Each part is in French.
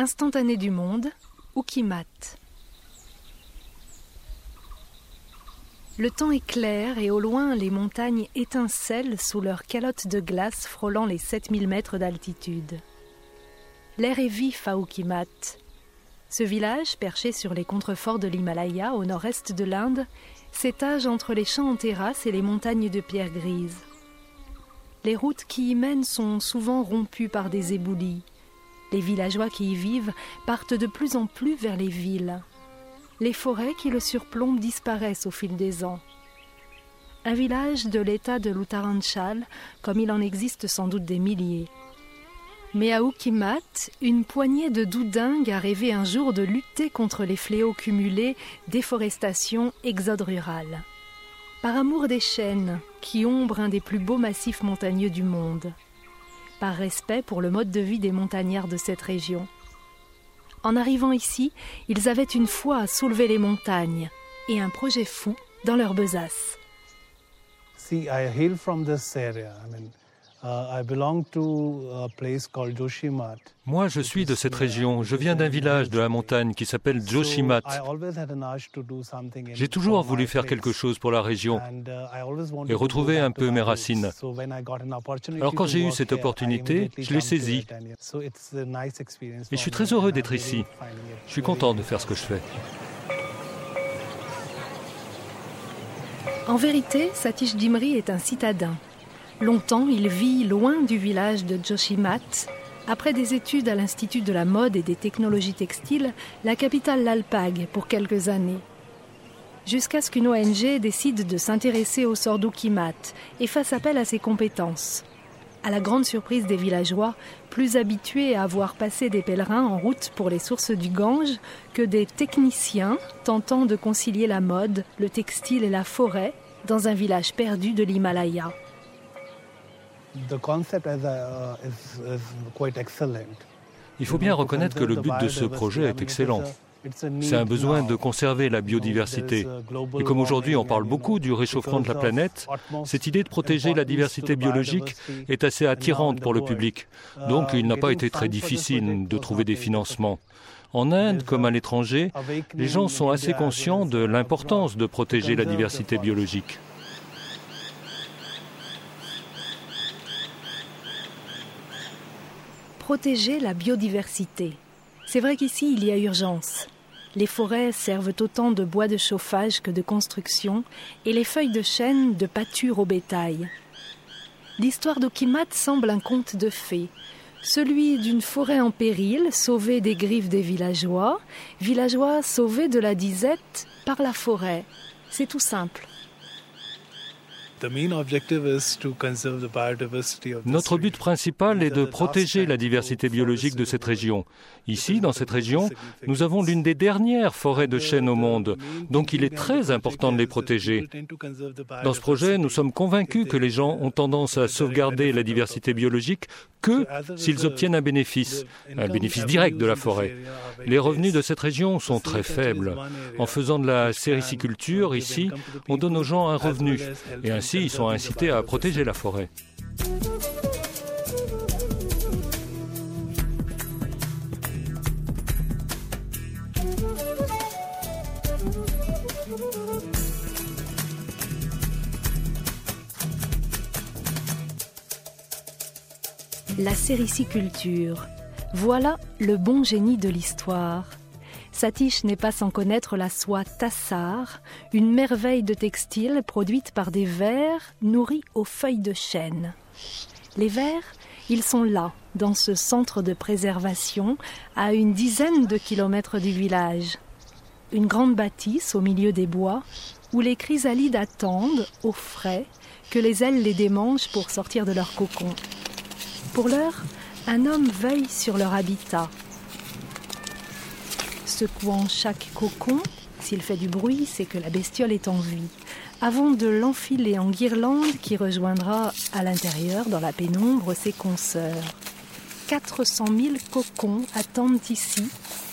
Instantané du monde, Ukimat. Le temps est clair et au loin les montagnes étincellent sous leurs calottes de glace frôlant les 7000 mètres d'altitude. L'air est vif à Ukimat. Ce village, perché sur les contreforts de l'Himalaya au nord-est de l'Inde, s'étage entre les champs en terrasse et les montagnes de pierre grise. Les routes qui y mènent sont souvent rompues par des éboulis. Les villageois qui y vivent partent de plus en plus vers les villes. Les forêts qui le surplombent disparaissent au fil des ans. Un village de l'état de l'Uttaranchal, comme il en existe sans doute des milliers. Mais à Ukimat, une poignée de doudingues a rêvé un jour de lutter contre les fléaux cumulés déforestation, exode rural. Par amour des chênes, qui ombrent un des plus beaux massifs montagneux du monde par respect pour le mode de vie des montagnards de cette région. En arrivant ici, ils avaient une foi à soulever les montagnes et un projet fou dans leur besace. Moi, je suis de cette région. Je viens d'un village de la montagne qui s'appelle Joshimat. J'ai toujours voulu faire quelque chose pour la région uh, et retrouver un peu mes racines. Alors quand j'ai eu cette opportunité, je l'ai saisie. Et je suis très heureux d'être ici. Je suis content de faire ce que je fais. En vérité, Satish Dimri est un citadin. Longtemps, il vit loin du village de Joshimat. Après des études à l'Institut de la mode et des technologies textiles, la capitale l'Alpag pour quelques années. Jusqu'à ce qu'une ONG décide de s'intéresser au sort d'Ukimat et fasse appel à ses compétences. À la grande surprise des villageois, plus habitués à voir passer des pèlerins en route pour les sources du Gange que des techniciens tentant de concilier la mode, le textile et la forêt dans un village perdu de l'Himalaya. Il faut bien reconnaître que le but de ce projet est excellent. C'est un besoin de conserver la biodiversité. Et comme aujourd'hui on parle beaucoup du réchauffement de la planète, cette idée de protéger la diversité biologique est assez attirante pour le public. Donc il n'a pas été très difficile de trouver des financements. En Inde comme à l'étranger, les gens sont assez conscients de l'importance de protéger la diversité biologique. Protéger la biodiversité. C'est vrai qu'ici, il y a urgence. Les forêts servent autant de bois de chauffage que de construction, et les feuilles de chêne de pâture au bétail. L'histoire d'Okimat semble un conte de fées, celui d'une forêt en péril, sauvée des griffes des villageois, villageois sauvés de la disette par la forêt. C'est tout simple. Notre but principal est de protéger la diversité biologique de cette région. Ici, dans cette région, nous avons l'une des dernières forêts de chênes au monde, donc il est très important de les protéger. Dans ce projet, nous sommes convaincus que les gens ont tendance à sauvegarder la diversité biologique que s'ils obtiennent un bénéfice, un bénéfice direct de la forêt. Les revenus de cette région sont très faibles. En faisant de la sériciculture ici, on donne aux gens un revenu et ils sont incités à protéger la forêt. La sériciculture. Voilà le bon génie de l'histoire. Satish n'est pas sans connaître la soie tassar, une merveille de textile produite par des vers nourris aux feuilles de chêne. Les vers, ils sont là, dans ce centre de préservation, à une dizaine de kilomètres du village. Une grande bâtisse au milieu des bois, où les chrysalides attendent, au frais, que les ailes les démangent pour sortir de leur cocon. Pour l'heure, un homme veille sur leur habitat. Secouant chaque cocon, s'il fait du bruit, c'est que la bestiole est en vie, avant de l'enfiler en guirlande qui rejoindra à l'intérieur, dans la pénombre, ses consoeurs. 400 000 cocons attendent ici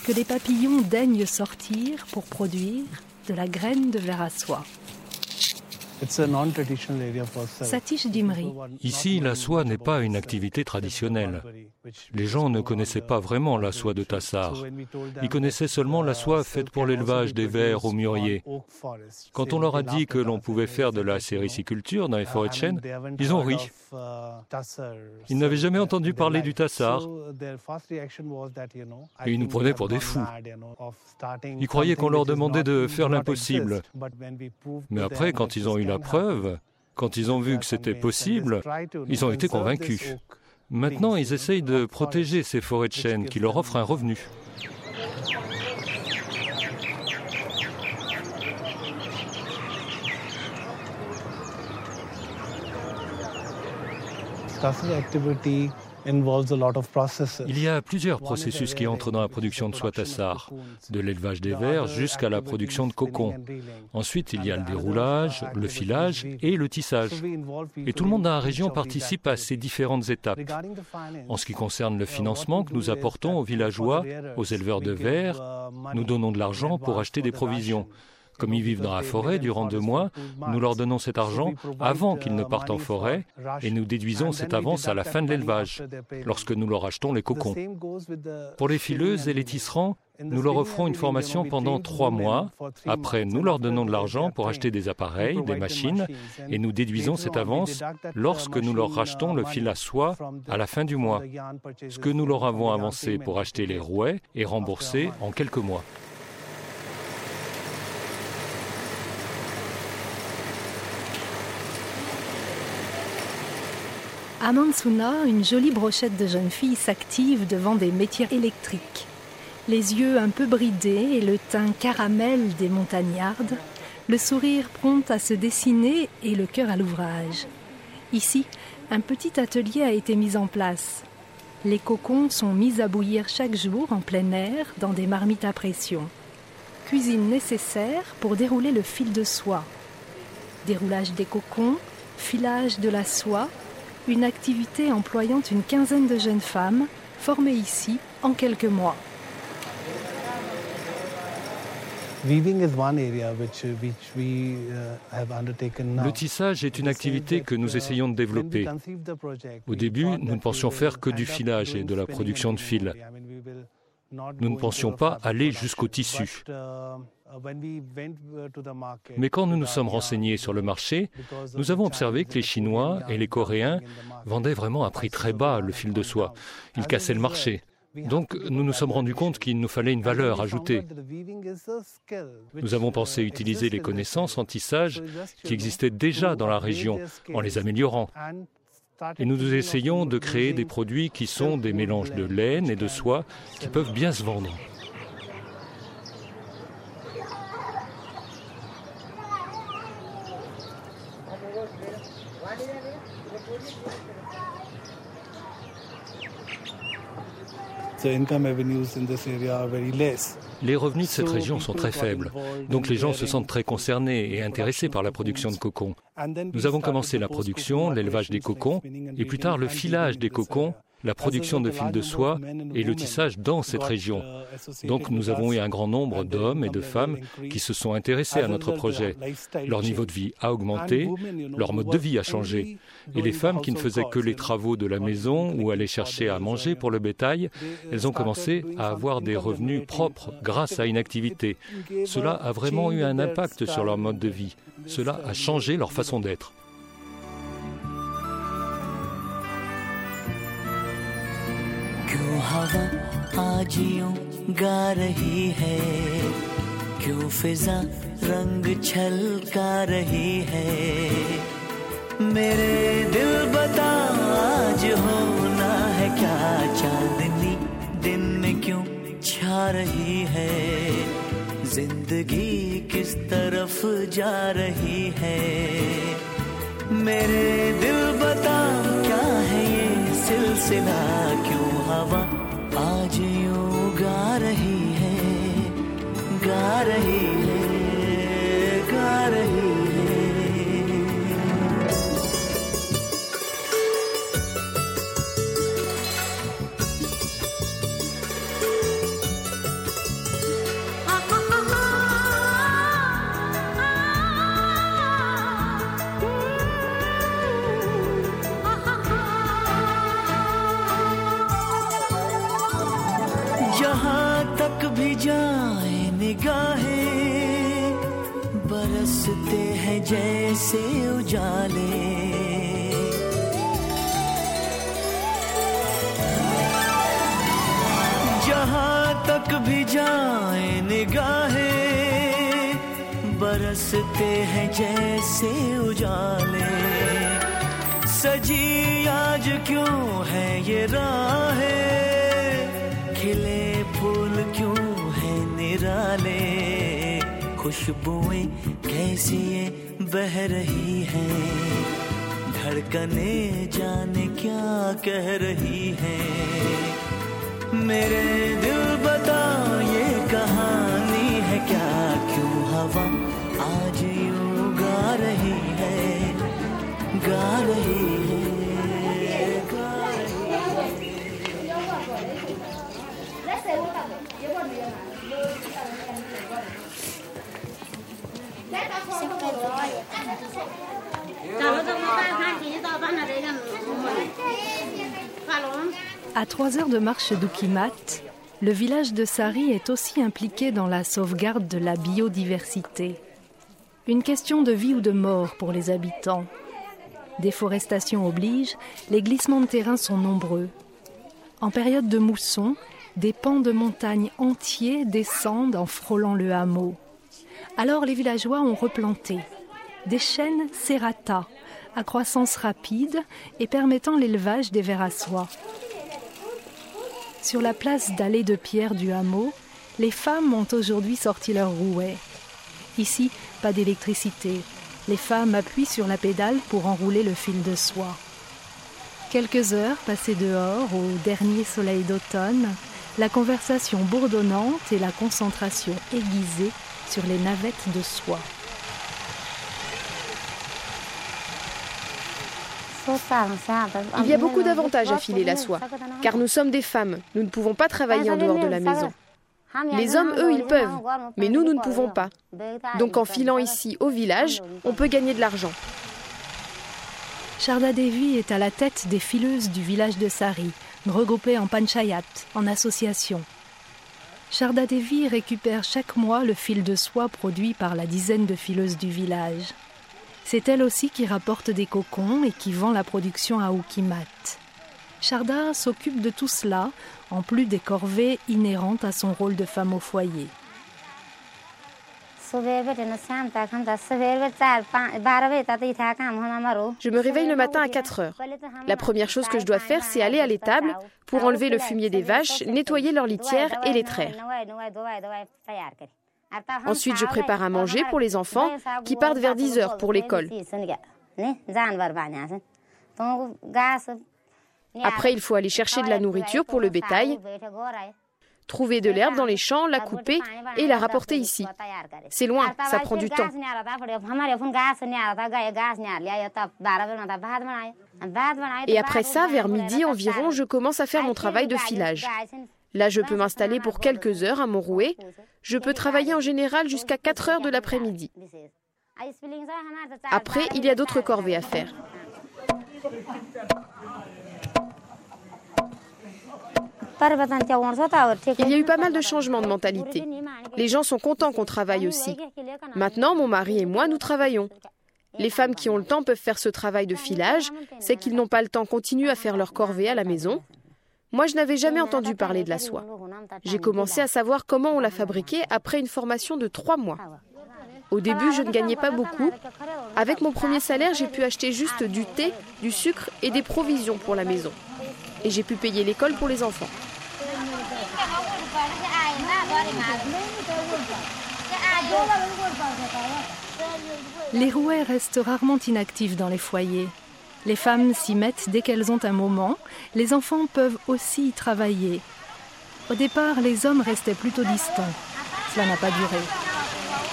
que les papillons daignent sortir pour produire de la graine de verre à soie. Satish Dimri. Ici, la soie n'est pas une activité traditionnelle. Les gens ne connaissaient pas vraiment la soie de Tassar. Ils connaissaient seulement la soie faite pour l'élevage des vers au mûrier. Quand on leur a dit que l'on pouvait faire de la sériciculture dans les forêts de chêne, ils ont ri. Ils n'avaient jamais entendu parler du Tassar. Et ils nous prenaient pour des fous. Ils croyaient qu'on leur demandait de faire l'impossible. Mais après, quand ils ont eu la preuve, quand ils ont vu que c'était possible, ils ont été convaincus. Maintenant, ils essayent de protéger ces forêts de chênes qui leur offrent un revenu. Il y a plusieurs processus qui entrent dans la production de soie de l'élevage des vers jusqu'à la production de cocon. Ensuite, il y a le déroulage, le filage et le tissage. Et tout le monde dans la région participe à ces différentes étapes. En ce qui concerne le financement que nous apportons aux villageois, aux éleveurs de vers, nous donnons de l'argent pour acheter des provisions. Comme ils vivent dans la forêt durant deux mois, nous leur donnons cet argent avant qu'ils ne partent en forêt et nous déduisons cette avance à la fin de l'élevage, lorsque nous leur achetons les cocons. Pour les fileuses et les tisserands, nous leur offrons une formation pendant trois mois. Après, nous leur donnons de l'argent pour acheter des appareils, des machines, et nous déduisons cette avance lorsque nous leur rachetons le fil à soie à la fin du mois. Ce que nous leur avons avancé pour acheter les rouets est remboursé en quelques mois. À Mansuna, une jolie brochette de jeunes filles s'active devant des métiers électriques. Les yeux un peu bridés et le teint caramel des montagnardes, le sourire prompt à se dessiner et le cœur à l'ouvrage. Ici, un petit atelier a été mis en place. Les cocons sont mis à bouillir chaque jour en plein air dans des marmites à pression. Cuisine nécessaire pour dérouler le fil de soie. Déroulage des cocons, filage de la soie, une activité employant une quinzaine de jeunes femmes formées ici en quelques mois. Le tissage est une activité que nous essayons de développer. Au début, nous ne pensions faire que du filage et de la production de fils. Nous ne pensions pas aller jusqu'au tissu. Mais quand nous nous sommes renseignés sur le marché, nous avons observé que les Chinois et les Coréens vendaient vraiment à prix très bas le fil de soie. Ils cassaient le marché. Donc nous nous sommes rendus compte qu'il nous fallait une valeur ajoutée. Nous avons pensé utiliser les connaissances en tissage qui existaient déjà dans la région en les améliorant. Et nous essayons de créer des produits qui sont des mélanges de laine et de soie qui peuvent bien se vendre. Les revenus de cette région sont très faibles, donc les gens se sentent très concernés et intéressés par la production de cocons. Nous avons commencé la production, l'élevage des cocons, et plus tard le filage des cocons la production de fils de soie et le tissage dans cette région. Donc nous avons eu un grand nombre d'hommes et de femmes qui se sont intéressés à notre projet. Leur niveau de vie a augmenté, leur mode de vie a changé. Et les femmes qui ne faisaient que les travaux de la maison ou allaient chercher à manger pour le bétail, elles ont commencé à avoir des revenus propres grâce à une activité. Cela a vraiment eu un impact sur leur mode de vie. Cela a changé leur façon d'être. हवा आजियों गा रही है। क्यों फिजा रंग छल छलका रही है? मेरे दिल बता आज होना है क्या? चांदनी दिन में क्यों छा रही है? ज़िंदगी किस तरफ़ जा रही है? मेरे दिल बता क्या है ये सिलसिला? क्यों हवा आज गा रही है गा रही है। तक भी जाए निगाहें बरसते हैं जैसे उजाले। जहाँ तक भी जाए निगाहें बरसते हैं जैसे उजाले। सजी आज क्यों है ये राहें? खिले फूल क्यों है निराले? खुशबुएँ कैसी बह रही हैं? धड़कने जाने क्या कह रही हैं? मेरे दिल बता ये कहानी है, क्या क्यों हवा आज यूँ गा रही है? गा रही है À trois heures de marche d'Ukimat, le village de Sari est aussi impliqué dans la sauvegarde de la biodiversité. Une question de vie ou de mort pour les habitants. Déforestation oblige, les glissements de terrain sont nombreux. En période de mousson, des pans de montagne entiers descendent en frôlant le hameau. Alors les villageois ont replanté des chênes serrata, à croissance rapide et permettant l'élevage des vers à soie. Sur la place d'allée de pierre du hameau, les femmes ont aujourd'hui sorti leurs rouets. Ici, pas d'électricité. Les femmes appuient sur la pédale pour enrouler le fil de soie. Quelques heures passées dehors au dernier soleil d'automne, la conversation bourdonnante et la concentration aiguisée sur les navettes de soie. Il y a beaucoup d'avantages à filer la soie, car nous sommes des femmes, nous ne pouvons pas travailler en dehors de la maison. Les hommes, eux, ils peuvent, mais nous, nous ne pouvons pas. Donc en filant ici, au village, on peut gagner de l'argent. Sharda Devi est à la tête des fileuses du village de Sari, regroupées en panchayat, en association. Sharda Devi récupère chaque mois le fil de soie produit par la dizaine de fileuses du village. C'est elle aussi qui rapporte des cocons et qui vend la production à Ukimat. Sharda s'occupe de tout cela, en plus des corvées inhérentes à son rôle de femme au foyer. Je me réveille le matin à 4 heures. La première chose que je dois faire, c'est aller à l'étable pour enlever le fumier des vaches, nettoyer leur litière et les traire. Ensuite, je prépare à manger pour les enfants qui partent vers 10 heures pour l'école. Après, il faut aller chercher de la nourriture pour le bétail, trouver de l'herbe dans les champs, la couper et la rapporter ici. C'est loin, ça prend du temps. Et après ça, vers midi environ, je commence à faire mon travail de filage. Là, je peux m'installer pour quelques heures à mon rouet. Je peux travailler en général jusqu'à 4 heures de l'après-midi. Après, il y a d'autres corvées à faire. Il y a eu pas mal de changements de mentalité. Les gens sont contents qu'on travaille aussi. Maintenant, mon mari et moi, nous travaillons. Les femmes qui ont le temps peuvent faire ce travail de filage, c'est qu'ils n'ont pas le temps continuent à faire leur corvée à la maison. Moi, je n'avais jamais entendu parler de la soie. J'ai commencé à savoir comment on la fabriquait après une formation de trois mois. Au début, je ne gagnais pas beaucoup. Avec mon premier salaire, j'ai pu acheter juste du thé, du sucre et des provisions pour la maison. Et j'ai pu payer l'école pour les enfants. Les rouets restent rarement inactifs dans les foyers. Les femmes s'y mettent dès qu'elles ont un moment. Les enfants peuvent aussi y travailler. Au départ, les hommes restaient plutôt distants. Cela n'a pas duré.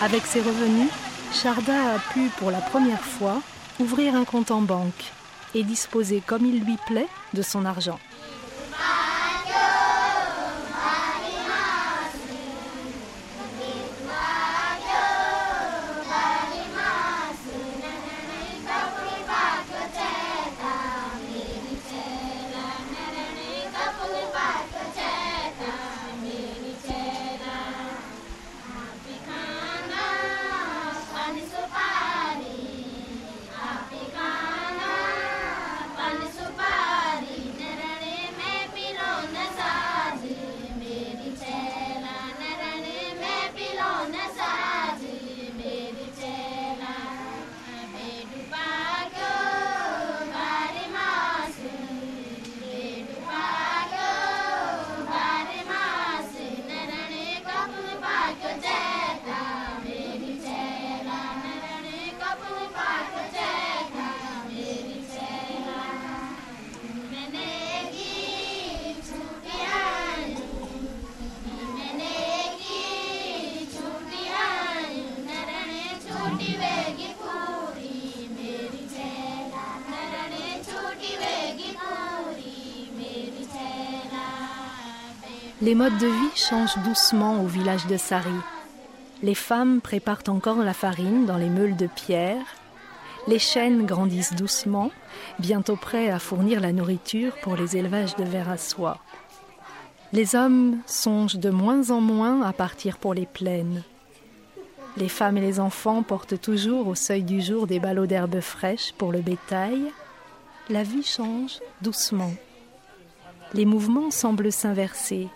Avec ses revenus, Sharda a pu, pour la première fois, ouvrir un compte en banque et disposer comme il lui plaît de son argent. Les modes de vie changent doucement au village de Sari. Les femmes préparent encore la farine dans les meules de pierre. Les chênes grandissent doucement, bientôt prêts à fournir la nourriture pour les élevages de vers à soie. Les hommes songent de moins en moins à partir pour les plaines. Les femmes et les enfants portent toujours au seuil du jour des ballots d'herbes fraîches pour le bétail. La vie change doucement. Les mouvements semblent s'inverser,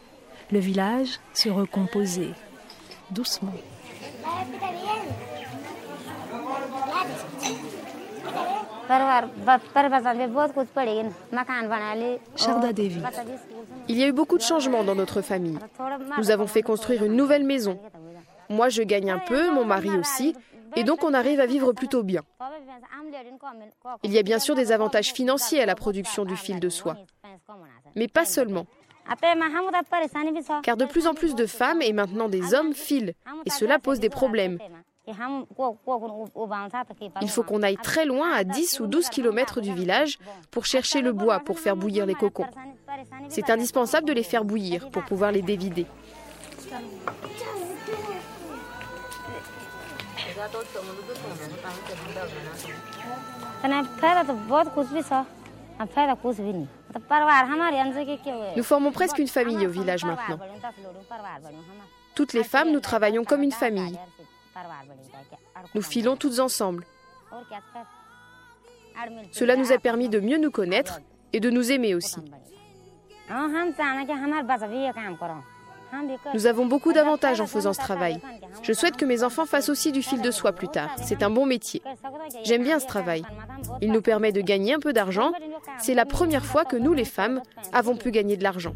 le village se recomposer, doucement. Sharda Devi. Il y a eu beaucoup de changements dans notre famille. Nous avons fait construire une nouvelle maison. Moi, je gagne un peu, mon mari aussi, et donc on arrive à vivre plutôt bien. Il y a bien sûr des avantages financiers à la production du fil de soie, mais pas seulement. Car de plus en plus de femmes et maintenant des hommes filent, et cela pose des problèmes. Il faut qu'on aille très loin, à 10 ou 12 kilomètres du village, pour chercher le bois pour faire bouillir les cocons. C'est indispensable de les faire bouillir pour pouvoir les dévider. Nous formons presque une famille au village maintenant. Toutes les femmes, nous travaillons comme une famille. Nous filons toutes ensemble. Cela nous a permis de mieux nous connaître et de nous aimer aussi. Nous avons beaucoup d'avantages en faisant ce travail. Je souhaite que mes enfants fassent aussi du fil de soie plus tard. C'est un bon métier. J'aime bien ce travail. Il nous permet de gagner un peu d'argent. C'est la première fois que nous, les femmes, avons pu gagner de l'argent.